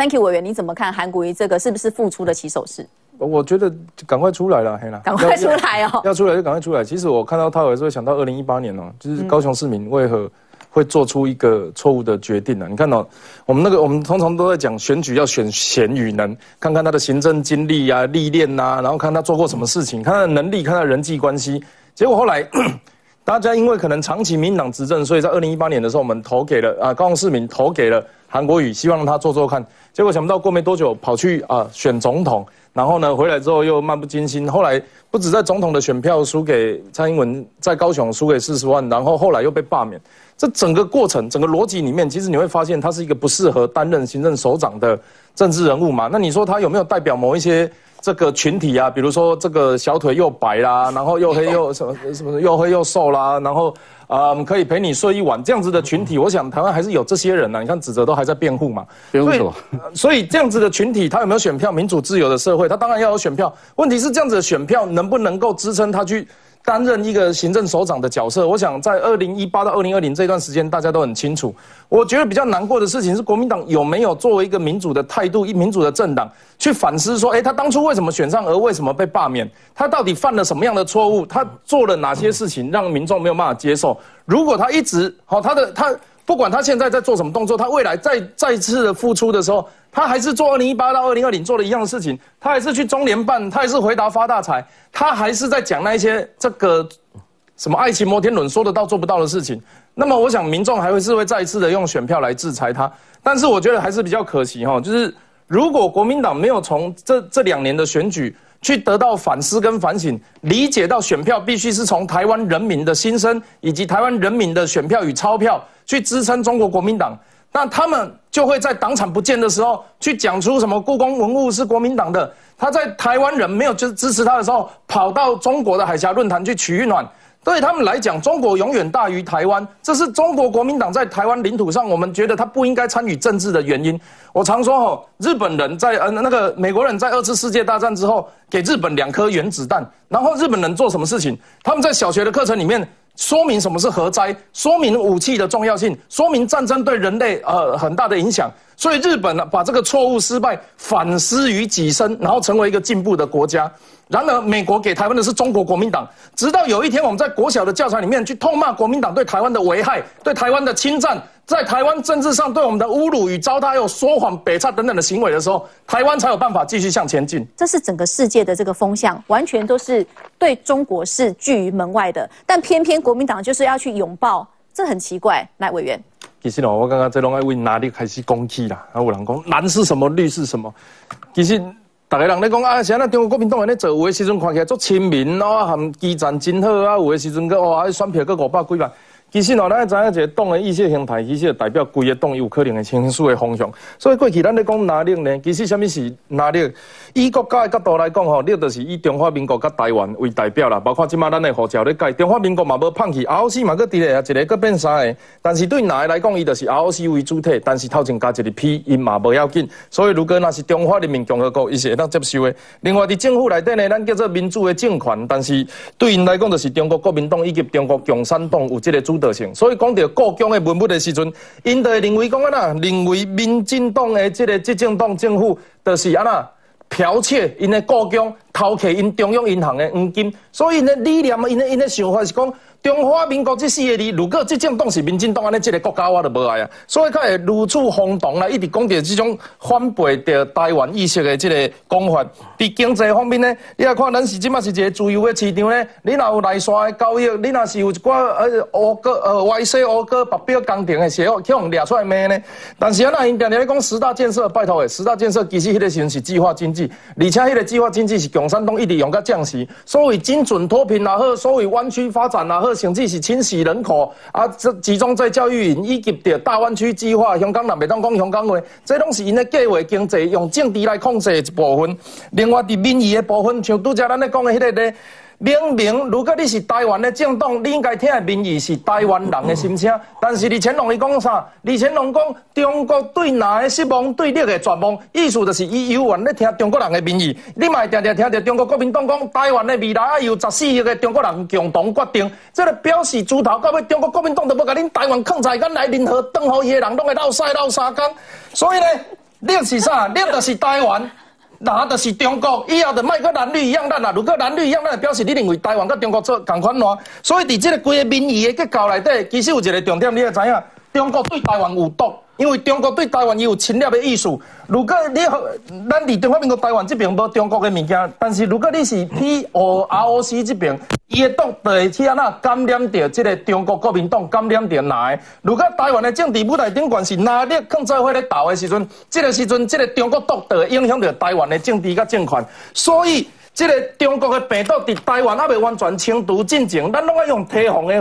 ，Thank you 委员，你怎么看韩国瑜这个是不是复出的起手式？我觉得赶快出来了，黑啦，赶快出来哦，要出来就赶快出来。其实我看到他，我也是会想到二零一八年哦，就是高雄市民为何会做出一个错误的决定呢？你看到我们那个，我们通常都在讲选举要选贤与能，看看他的行政经历啊、历练呐，然后看他做过什么事情，看他的能力，看他人际关系。结果后来大家因为可能长期民党执政，所以在二零一八年的时候，我们投给了啊高雄市民投给了韩国瑜，希望他做做看。结果想不到过没多久跑去啊选总统。然后呢，回来之后又漫不经心。后来不止在总统的选票输给蔡英文，在高雄输给四十万，然后后来又被罢免。这整个过程、整个逻辑里面，其实你会发现他是一个不适合担任行政首长的政治人物嘛？那你说他有没有代表某一些这个群体啊？比如说这个小腿又白啦，然后又黑又什么什么又黑又瘦啦，然后。啊，可以陪你睡一晚这样子的群体，我想台湾还是有这些人呢。你看，指责都还在辩护嘛，辩护什么？所以这样子的群体，他有没有选票？民主自由的社会，他当然要有选票。问题是这样子的选票能不能够支撑他去？担任一个行政首长的角色，我想在二零一八到二零二零这段时间，大家都很清楚。我觉得比较难过的事情是，国民党有没有作为一个民主的态度、一民主的政党去反思说，哎，他当初为什么选上，而为什么被罢免？他到底犯了什么样的错误？他做了哪些事情让民众没有办法接受？如果他一直好，他的他。不管他现在在做什么动作，他未来再再次的复出的时候，他还是做二零一八到二零二零做的一样的事情，他还是去中联办，他还是回答发大财，他还是在讲那一些这个什么爱情摩天轮说得到做不到的事情。那么我想民众还会是会再一次的用选票来制裁他，但是我觉得还是比较可惜哈，就是如果国民党没有从这这两年的选举。去得到反思跟反省，理解到选票必须是从台湾人民的心声，以及台湾人民的选票与钞票去支撑中国国民党，那他们就会在党产不见的时候，去讲出什么故宫文物是国民党的，他在台湾人没有支支持他的时候，跑到中国的海峡论坛去取暖。对他们来讲，中国永远大于台湾，这是中国国民党在台湾领土上，我们觉得他不应该参与政治的原因。我常说哦，日本人在呃那个美国人在二次世界大战之后，给日本两颗原子弹，然后日本人做什么事情？他们在小学的课程里面说明什么是核灾，说明武器的重要性，说明战争对人类呃很大的影响。所以日本呢，把这个错误失败反思于己身，然后成为一个进步的国家。然而，美国给台湾的是中国国民党。直到有一天，我们在国小的教材里面去痛骂国民党对台湾的危害、对台湾的侵占，在台湾政治上对我们的侮辱与糟蹋，又说谎、北差等等的行为的时候，台湾才有办法继续向前进。这是整个世界的这个风向，完全都是对中国是拒于门外的。但偏偏国民党就是要去拥抱，这很奇怪。来，委员，其实哦，我刚刚在拢爱为哪里开始攻击啦？啊，有人讲蓝是什么，绿是什么？其实。大家人咧讲啊，现在中国国民党人咧做，有的时阵看起来足亲民哦，含基站真好啊，有的时阵个哇，选票个五百几万。其实哦，咱知影一个党的意识形态，其实代表规个党有可能会倾输的方向。所以过去咱咧讲哪力呢？其实什么是哪力？以国家的角度来讲吼，你就是以中华民国甲台湾为代表啦。包括即马咱的护照咧改，中华民国嘛无放弃，ROC 嘛搁伫咧啊，一个搁变三个。但是对哪个来讲，伊就是 ROC 为主体，但是头前加一个 P，伊嘛无要紧。所以如果那是中华人民共和国，伊是会当接受的。另外伫政府内底呢，咱叫做民主的政权，但是对因来讲，就是中国国民党以及中国共产党有这个主所以讲到故宫的文物的时阵，因就会认为讲安那，认为民进党的这个执政党政府就是安那剽窃因的故宫，偷窃因中央银行的黄金，所以呢理念，因的因的想法是讲。中华民国这四个字，如果这种党是民进党安尼这个国家，我就无爱啊。所以才会如此轰动啦，一直讲着这种反背着台湾意识的这个讲法。伫经济方面呢，你来看，咱是即马是一个自由的市场呢。你若有内线的交易，你若是有一寡呃乌哥呃歪西乌哥白表工程的时候，去互掠出来卖呢。但是啊，那因定定咧讲十大建设，拜托诶，十大建设其实迄个时阵是计划经济，而且迄个计划经济是共产党一直用甲降息。所谓精准脱贫也好，所谓湾区发展也好。甚至是清洗人口啊，集中在教育营，以及着大湾区计划，香港人袂当讲香港话，这拢是因的计划经济用政治来控制的一部分。另外，伫民意的部分，像拄则咱咧讲的迄个咧。明明，如果你是台湾的政党，你应该听的民意是台湾人的心声。但是李乾隆伊讲啥？李乾隆讲中国对哪的失望，对你的绝望，意思就是伊有愿咧听中国人的民意。你嘛定定听着中国国民党讲台湾的未来啊，由十四亿的中国人共同决定。这个表示猪头到尾，中国国民党都要甲恁台湾抗在干来联合，等好伊的人拢会闹晒闹沙干。所以呢？绿是啥？绿就是台湾。那就是中国，以后就卖跟蓝绿一样烂啦。如果蓝绿一样烂，表示你认为台湾跟中国做同款咯。所以伫这个规个民意的结构内底，其实有一个重点，你也知影，中国对台湾有毒。因为中国对台湾也有侵略的意思。如果你咱伫中华民国台湾这边无中国的物件，但是如果你是 P O R O C 这边，伊的毒就会去安那感染到这个中国国民党，感染到哪个？如果台湾的政治舞台顶管是哪里抗在会咧斗的时阵，这个时阵，这个中国毒就会影响到台湾的政治甲政权，所以。这个中国的病毒伫台湾还未完全清除进前，咱拢要用提防的、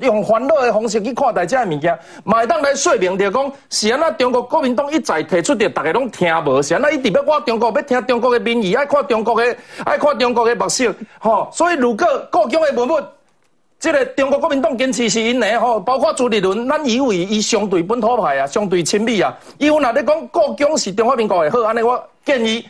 用烦恼的方式去看待这个物件，会当来说明着讲，是安那中国国民党一再提出着，大家拢听无，是安那一直要我中国要听中国的民意，爱看中国的，爱看中国的目色，吼。所以如果故宫的文物，这个中国国民党坚持是因的吼，包括朱立伦，咱以为伊相对本土派啊，相对亲美啊，伊有若咧讲各种是中华民国的好，安尼我建议。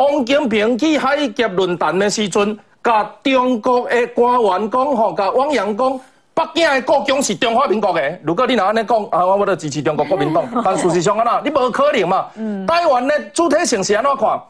王金平去海峡论坛的时阵，甲中国的官员讲吼，甲汪洋讲，北京的故宫是中华民国的。如果你若安尼讲，啊，我我就支持中国国民党。但事实上安那，你无可能嘛。台湾的主体性是安怎看？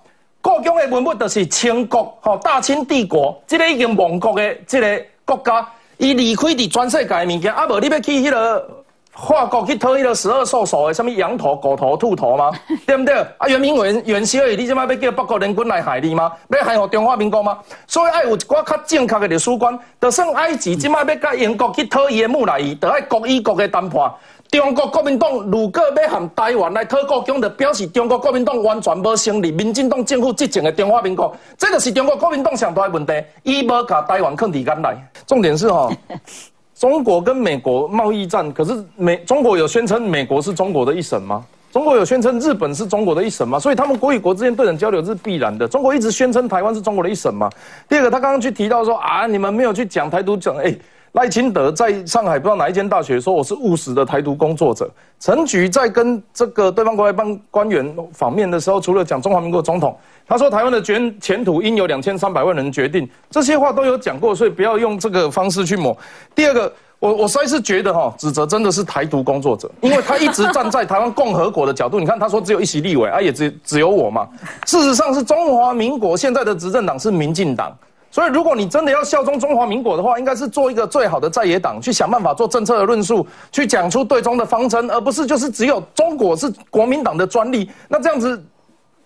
故宫的文物就是清国，吼，大清帝国，这个已经亡国的这个国家，伊离开伫全世界的物件，啊，无你要去迄个。法国去偷迄个十二兽首的什么羊头、狗头、兔头吗？对不对？啊，圆明园元宵而已，你即摆要叫北国联军来害你吗？要害我中华民国吗？所以爱有一寡较正确的历史观，就算埃及即摆要甲英国去偷伊的木乃伊，就爱国与国的谈判。中国国民党如果要含台湾来讨国疆，就表示中国国民党完全无成立民进党政府执政的中华民国，这就是中国国民党上大的问题。伊无甲台湾放伫眼内，重点是吼。中国跟美国贸易战，可是美中国有宣称美国是中国的一省吗？中国有宣称日本是中国的一省吗？所以他们国与国之间对等交流是必然的。中国一直宣称台湾是中国的一省吗？第二个，他刚刚去提到说啊，你们没有去讲台独，讲诶。赖清德在上海不知道哪一间大学说我是务实的台独工作者。陈菊在跟这个对方国外办官员访面的时候，除了讲中华民国总统，他说台湾的前前途应由两千三百万人决定，这些话都有讲过，所以不要用这个方式去抹。第二个，我我实在是觉得哈，指责真的是台独工作者，因为他一直站在台湾共和国的角度。你看他说只有一席立委，啊也只只有我嘛。事实上是中华民国现在的执政党是民进党。所以，如果你真的要效忠中华民国的话，应该是做一个最好的在野党，去想办法做政策的论述，去讲出对中的方针，而不是就是只有中国是国民党的专利。那这样子，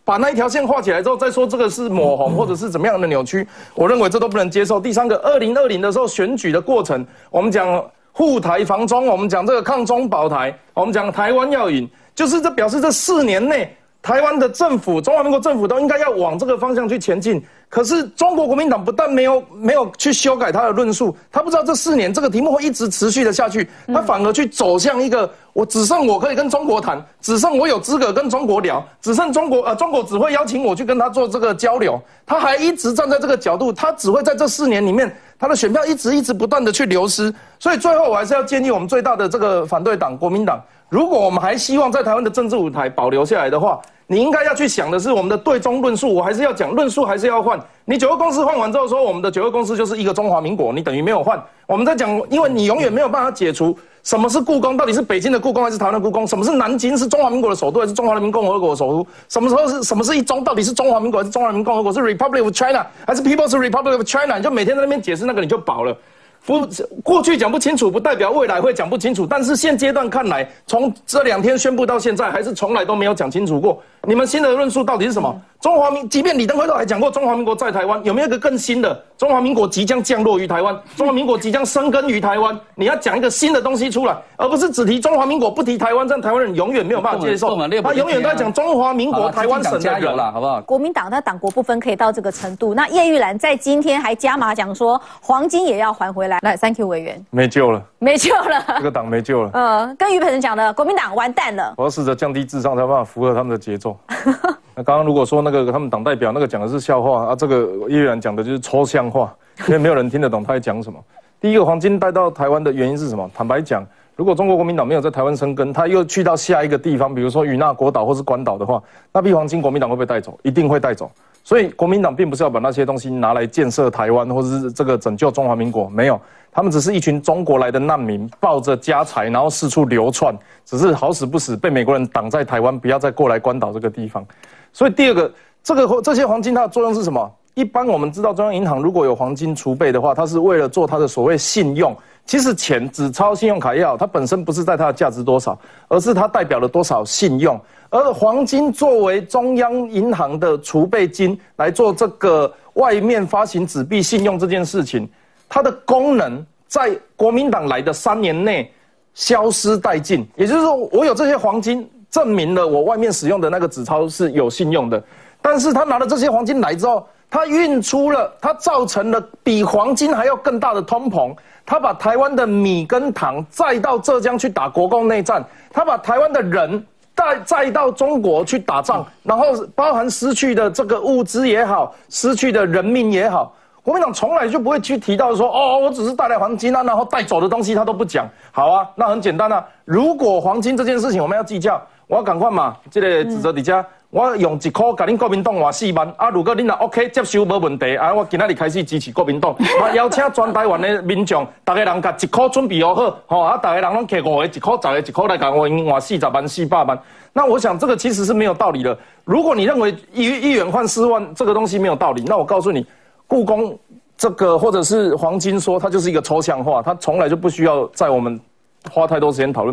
把那一条线画起来之后，再说这个是抹红或者是怎么样的扭曲，我认为这都不能接受。第三个，二零二零的时候选举的过程，我们讲护台防中，我们讲这个抗中保台，我们讲台湾要赢，就是这表示这四年内。台湾的政府，中华民国政府都应该要往这个方向去前进。可是中国国民党不但没有没有去修改他的论述，他不知道这四年这个题目会一直持续的下去，他反而去走向一个我只剩我可以跟中国谈，只剩我有资格跟中国聊，只剩中国呃中国只会邀请我去跟他做这个交流。他还一直站在这个角度，他只会在这四年里面，他的选票一直一直不断的去流失。所以最后我还是要建议我们最大的这个反对党国民党，如果我们还希望在台湾的政治舞台保留下来的话。你应该要去想的是我们的对中论述，我还是要讲论述，还是要换。你九个公司换完之后说我们的九个公司就是一个中华民国，你等于没有换。我们在讲，因为你永远没有办法解除什么是故宫，到底是北京的故宫还是台湾的故宫？什么是南京是中华民国的首都还是中华人民共和国的首都？什么时候是什么是一中？到底是中华民国还是中华人民共和国？是 Republic of China 还是 People's Republic of China？你就每天在那边解释那个你就饱了。不，过去讲不清楚，不代表未来会讲不清楚。但是现阶段看来，从这两天宣布到现在，还是从来都没有讲清楚过。你们新的论述到底是什么？中华民，即便李登辉都还讲过中华民国在台湾，有没有一个更新的？中华民国即将降落于台湾，中华民国即将生根于台湾。你要讲一个新的东西出来，而不是只提中华民国不提台湾，这样台湾人永远没有办法接受。他永远都在讲中华民国台湾省加油了，好不好？国民党他党国不分可以到这个程度。那叶玉兰在今天还加码讲说，黄金也要还回来。来，Thank you 委员，没救了，没救了，这个党没救了。嗯，跟于培仁讲的，国民党完蛋了。我要试着降低智商，才办法符合他们的节奏。那刚刚如果说那个他们党代表那个讲的是笑话啊，这个叶玉兰讲的就是抽象化，因为 没有人听得懂他在讲什么。第一个黄金带到台湾的原因是什么？坦白讲，如果中国国民党没有在台湾生根，他又去到下一个地方，比如说与那国岛或是关岛的话，那批黄金国民党会不会带走？一定会带走。所以国民党并不是要把那些东西拿来建设台湾，或者是这个拯救中华民国，没有，他们只是一群中国来的难民，抱着家财，然后四处流窜，只是好死不死被美国人挡在台湾，不要再过来关岛这个地方。所以第二个，这个这些黄金它的作用是什么？一般我们知道，中央银行如果有黄金储备的话，它是为了做它的所谓信用。其实钱纸钞、信用卡也好，它本身不是在它的价值多少，而是它代表了多少信用。而黄金作为中央银行的储备金来做这个外面发行纸币信用这件事情，它的功能在国民党来的三年内消失殆尽。也就是说，我有这些黄金，证明了我外面使用的那个纸钞是有信用的。但是他拿了这些黄金来之后，他运出了，他造成了比黄金还要更大的通膨。他把台湾的米跟糖再到浙江去打国共内战，他把台湾的人带再到中国去打仗，然后包含失去的这个物资也好，失去的人命也好，国民党从来就不会去提到说，哦，我只是带来黄金啊，然后带走的东西他都不讲。好啊，那很简单啊，如果黄金这件事情我们要计较，我要赶快嘛，这个指责底下。我用一箍甲恁国民党换四万，啊，如果恁若 OK 接受无问题，啊，我今仔日开始支持国民党，我邀请全台湾的民众，大家人甲一块准备好好，吼，啊，大家人拢摕五个，一块十个，一块来甲我换四十万、四百万。那我想这个其实是没有道理的。如果你认为一一元换四万这个东西没有道理，那我告诉你，故宫这个或者是黄金说它就是一个抽象化，它从来就不需要在我们花太多时间讨论。